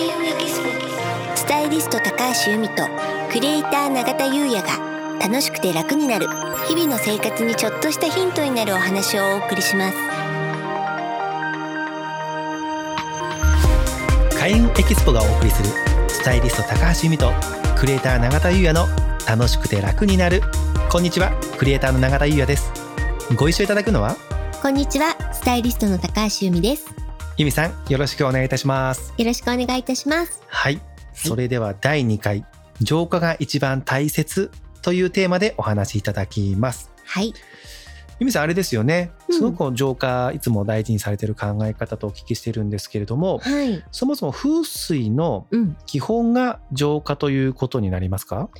開運エキスポスタイリスト高橋由美とクリエイター永田優也が楽しくて楽になる日々の生活にちょっとしたヒントになるお話をお送りします。開運エキスポがお送りするスタイリスト高橋由美とクリエイター永田優也の楽しくて楽になる。こんにちはクリエイターの永田優也です。ご一緒いただくのは？こんにちはスタイリストの高橋由美です由美さんよろしくお願いいたします。よろしくお願いいたします。はい。それでは第2回浄化が一番大切というテーマでお話しいただきます。はい。由美さんあれですよね。うん。すごく浄化いつも大事にされている考え方とお聞きしてるんですけれどもはい。そもそも風水のうん。基本が浄化ということになりますか？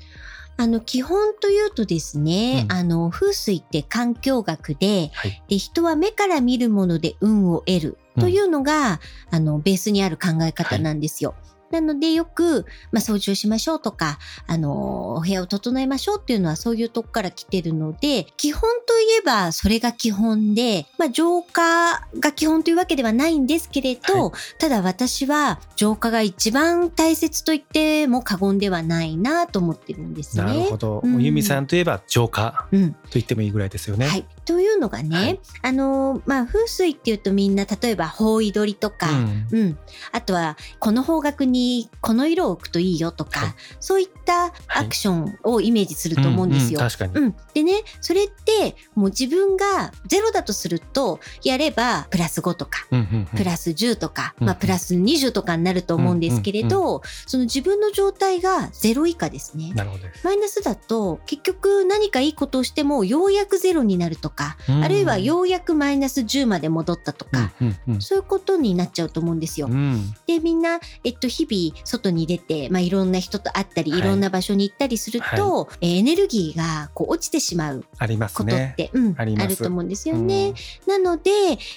あの基本というとですね、うん。あの風水って環境学ではい。で人は目から見るもので運を得るというのが、あのベースにある考え方なんですよ。なのでよく、まあ、掃除をしましょうとか、あのお部屋を整えましょうっていうのはそういうとこから来てるので、基本といえばそれが基本で、まあ、浄化が基本というわけではないんですけれど、はただ私は浄化が一番大切と言っても過言ではないなと思ってるんですね。なるほど、うん由美さんといえば浄化うん。と言ってもいいぐらいですよね。はい。というのがね、はいあのまあ、風水っていうとみんな例えば方位取りとか、うんうん、あとはこの方角にこの色を置くといいよとか、はいそういったアクションをイメージすると思うんですよ。う確かに、うん、でねそれってもう自分がゼロだとするとやればプラス5とか。うんうんうんプラス10とか、うんまあ、プラス20とかになると思うんですけれど、その自分の状態がゼロ以下ですね。なるほどです。マイナスだと結局何かいいことをしてもようやくゼロになるとか、あるいはようやくマイナス10まで戻ったとか、うんうんうんそういうことになっちゃうと思うんですよ。うんでみんな、えっと、日々外に出て、まあ、いろんな人と会ったり、はい。い、ろんな場所に行ったりすると、えーエネルギーがこう落ちてしまうありますことっね。て、うん、あると思うんですよね。なので、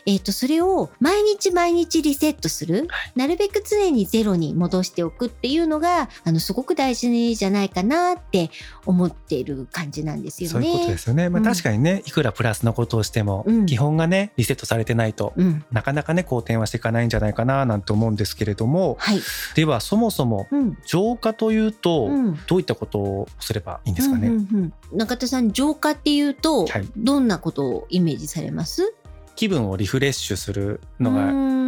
えっとそれを毎日毎日リセットする、はい。なるべく常にゼロに戻しておくっていうのがあのすごく大事じゃないかなって思っている感じなんですよね。そういうことですよね。まあ、うん。確かにね、いくらプラスのことをしても、うん。基本がねリセットされてないと、うん、なかなかね好転はしていかないんじゃないかななんて思うんですけれども、はい、ではそもそもうん。浄化というと、うん。どういったことをすればいいんですかね？うんうんうん中田さん浄化っていうと、はい。どんなことをイメージされます？気分をリフレッシュするのうがん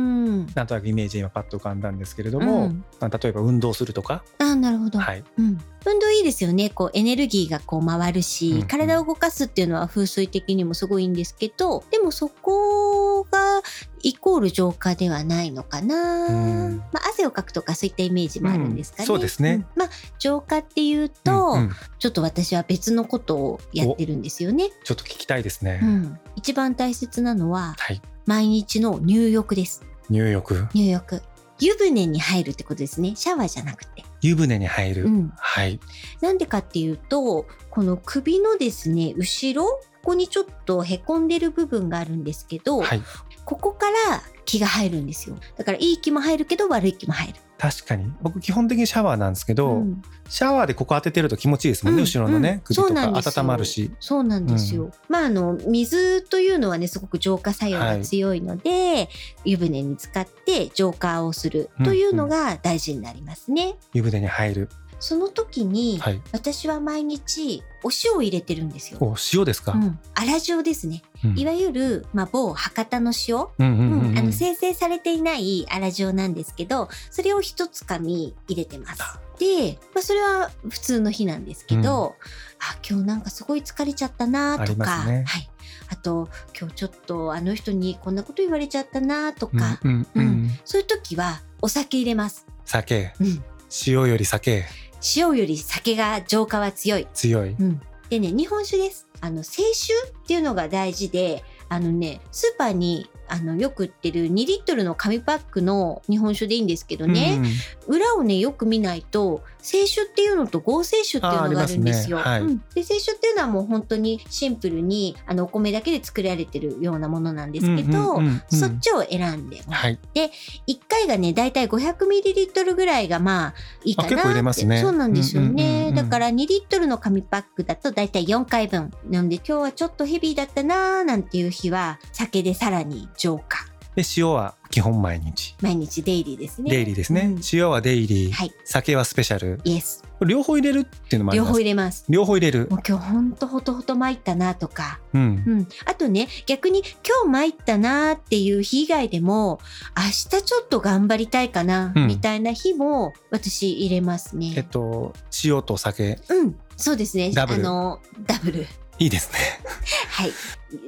なんとなくイメージ今パッと浮かんだんですけれども、うん。まあ例えば運動するとか、あなるほど、はい、うん、運動いいですよね。こうエネルギーがこう回るし、うんうん。体を動かすっていうのは風水的にもすごいいいんですけどでもそこがイコール浄化ではないのかな、うん。まあ、汗をかくとかそういったイメージもあるんですかね、うんそうですね。ん。まあ浄化っていうと、うんうん。ちょっと私は別のことをやってるんですよね、ちょっと聞きたいですね。うん、一番大切なのははい、毎日の入浴です入浴、入浴。湯船に入るってことですね。シャワーじゃなくて。湯船に入る。うん。はい、なんでかっていうとこの首のですね後ろここにちょっとへこんでる部分があるんですけど、はい、ここから気が入るんですよ。だからいい気も入るけど悪い気も入る、確かに。僕基本的にシャワーなんですけど、うん。シャワーでここ当ててると気持ちいいですもんね、うん後ろのね、うん。首とか温まるし。そうなんですよ、まああの水というのはねすごく浄化作用が強いので、湯船に浸かって浄化をするというのが大事になりますね、湯船に入る。その時に、はい。私は毎日お塩を入れてるんですよ、お塩ですか？うん、粗塩ですね。うん。いわゆる、まあ、某博多の塩、うんうんうんうん。あの生成されていない粗塩なんですけどそれを一つかみ入れてます。で、まあ、それは普通の日なんですけど、あ今日なんかすごい疲れちゃったなとか、ますね。はい、あと今日ちょっとあの人にこんなこと言われちゃったなとうんか、うん。そういう時はお酒入れます。酒、うん、塩より酒塩より酒が浄化は強い。強い。うん、でね日本酒ですあの清酒っていうのが大事であのねスーパーにあのよく売ってる2リットルの紙パックの日本酒でいいんですけどね、裏をねよく見ないと清酒っていうのと合成酒っていうのがあるんですよ。すね。はい。うん。で清酒っていうのはもう本当にシンプルにあのお米だけで作られてるようなものなんですけど、うんうんうんうん。そっちを選んではい。って、1回がねだいたい500ミリリットルぐらいがまあいいかなって。ね。そうなんですよね、うんうんうんうん。だから2リットルの紙パックだとだいたい4回分。なので今日はちょっとヘビーだったなーなんていう日は酒でさらに浄化で塩は基本毎日毎日デイリーですね。デイリーですね、うん塩はデイリー、はい。酒はスペシャルイエス。両方入れるっていうのもあり両ます方入れます。両方入れるもう今日ほんとほとほと参ったなとか。うんうん。あとね、逆に今日参ったなっていう日以外でも、明日ちょっと頑張りたいかな、うんみたいな日も私入れますね。えっと塩と酒うん。そうですね。あの、ダブル。いいですねはい。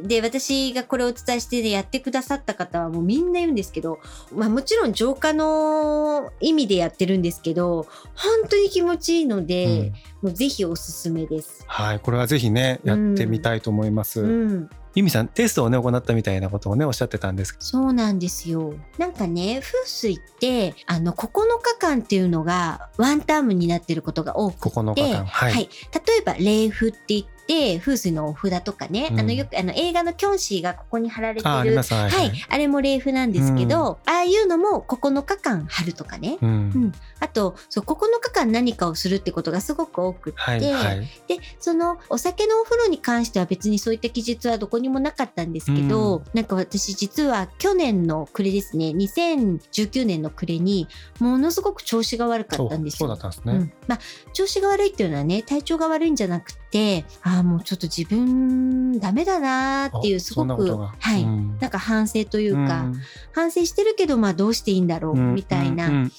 で、私がこれをお伝えして、やってくださった方はもうみんな言うんですけど、まあもちろん浄化の意味でやってるんですけど、本当に気持ちいいので、もうぜひおすすめです。はいこれはぜひねやってみたいと思います、うん。ゆみさんテストをね行ったみたいなことをねおっしゃってたんですけそうなんですよ。なんかね、風水って、あの、9日間っていうのがワンタームになってることが多くて、9日間はい、はい。例えば、霊符って言って、風水のお札とかね、うん。あの、よく、あの、映画のキョンシーがここに貼られてるはい、はい、あれも霊符なんですけど、ああいうのも9日間貼るとかね。うん。うん。あと、そう、9日間何かをするってことがすごく多くって、はいはい。で、そのお酒のお風呂に関しては別にそういった記述はどこにもなかったんですけど、うん。なんか私実は去年の暮れですね、2019年の暮れにものすごく調子が悪かったんですよ。そうそうだったんですね、うん、まあ調子が悪いっていうのはね体調が悪いんじゃなくてああもうちょっと自分ダメだなーっていうあすごくはい、うん。なんか反省というか、ん。反省してるけどまあどうしていいんだろうみたいな、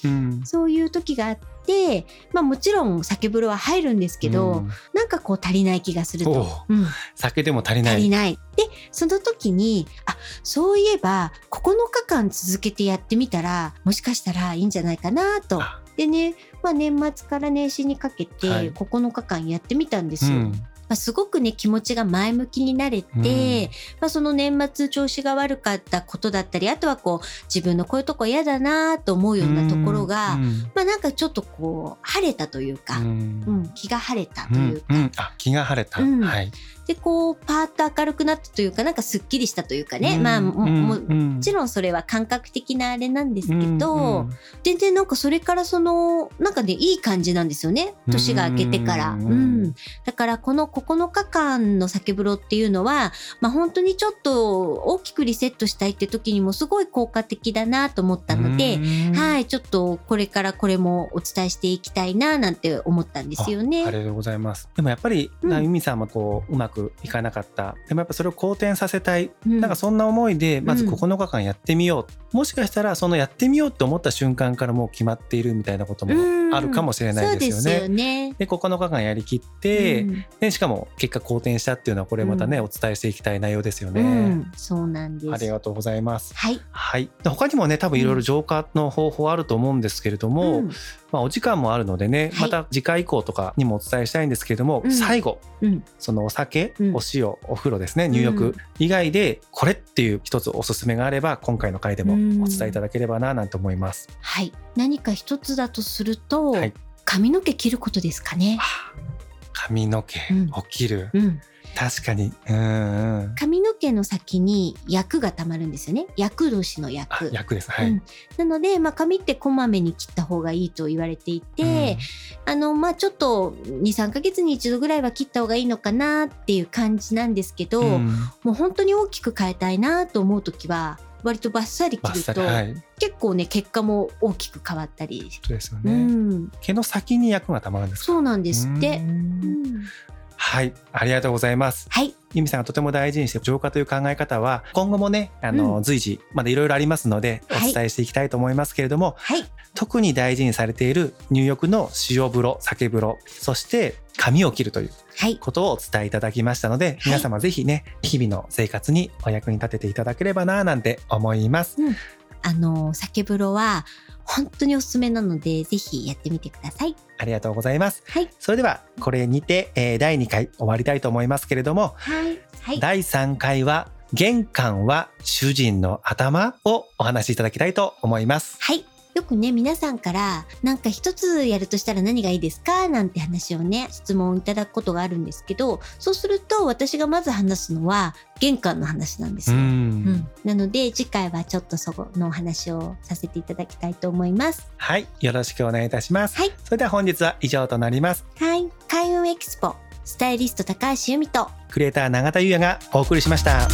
そういう時があって、まあもちろん酒風呂は入るんですけど、うん。なんかこう足りない気がすると。う。ん、酒でも足りない。足りない。で、その時に、あ、そういえば9日間続けてやってみたら、もしかしたらいいんじゃないかなと。あでね、まあ年末から年始にかけてはい。9日間やってみたんですよ。うん。まあ、すごくね、気持ちが前向きになれて、うん。まあ、その年末調子が悪かったことだったり、あとはこう、自分のこういうとこ嫌だなと思うようなところが、うん。まあなんかちょっとこう、晴れたというか、ううんん気が晴れたというか、あ気が晴れた、うん。はいで、こう、パーッと明るくなったというか、なんかすっきりしたというかね、うんまあ、もうんもちろんそれは感覚的なあれなんですけど、全然なんかそれからその、なんかね、いい感じなんですよね。年が明けてから。ううんん。だからこの9日間の酒風呂っていうのは、まあ本当にちょっと大きくリセットしたいって時にもすごい効果的だなと思ったので、うんはい、ちょっとこれからこれもお伝えしていきたいななんて思ったんですよね。ありがとうございます。でもやっぱり、うんさんもこううまくいかなかった。でもやっぱそれを好転させたい。うんなんかそんな思いでまずうん9日間やってみよう。もしかしたらそのやってみようって思った瞬間からもう決まっているみたいなこともうんあるかもしれないですよそうでね。ね。で9日間やりきって、うんでしかも結果好転したっていうのはこれまたね、うんお伝えしていきたい内容ですよね。うん、そうなんです。ありがとうございます。はい。はい、で他にもね多分いろいろ浄化の方法あると思うんですけれども、うんまあ、お時間もあるのでね、はいまた次回以降とかにもお伝えしたいんですけれども、うん最後うんそのお酒、うんお塩お風呂ですね入う浴ん以外でこれっていう一つおすすめがあれば今回の回でもお伝えいただければななんて思います。はい。何か一つだとすると、はい髪の毛切ることですかね。あ髪の毛、うん起きるうん。確かにうんうん髪の毛の先に薬が溜まるんですよね。薬年のあ薬。役ですはい、うんなので、まあ、髪ってこまめに切った方がいいと言われていて、あの、まあ、ちょっと2、3ヶ月に一度ぐらいは切った方がいいのかなっていう感じなんですけど、うんうんもう本当に大きく変えたいなと思うときは、割とバッサリ切ると、はい結構ね、結果も大きく変わったり。そうですようね、ん。毛の先に役がたまるんですか？そうなんですって。はいありがとうございますはい。由美さんがとても大事にしてる浄化という考え方は今後もねあの、うん随時まだいろいろありますのでおはい伝えしていきたいと思いますけれども、はい。特に大事にされている入浴の塩風呂酒風呂そして髪を切るというはい。ことをお伝えいただきましたので、い皆様ぜひね日々の生活にお役に立てていただければななんて思います。あの、酒風呂は本当におすすめなので、ぜひやってみてください。ありがとうございます。はい。それではこれにて、えー第2回終わりたいと思いますけれども、はい。はい。第3回は玄関は主人の頭をお話しいただきたいと思います。はい。よくね、皆さんから、なんか一つやるとしたら何がいいですか？なんて話をね、質問いただくことがあるんですけど、そうすると私がまず話すのは、玄関の話なんですよ。うん、なので次回はちょっとそこのお話をさせていただきたいと思います。はい、よろしくお願いいたします。はい。それでは本日は以上となります。はい。開運エキスポ、スタイリスト高橋由美と、クリエイター永田優也がお送りしました。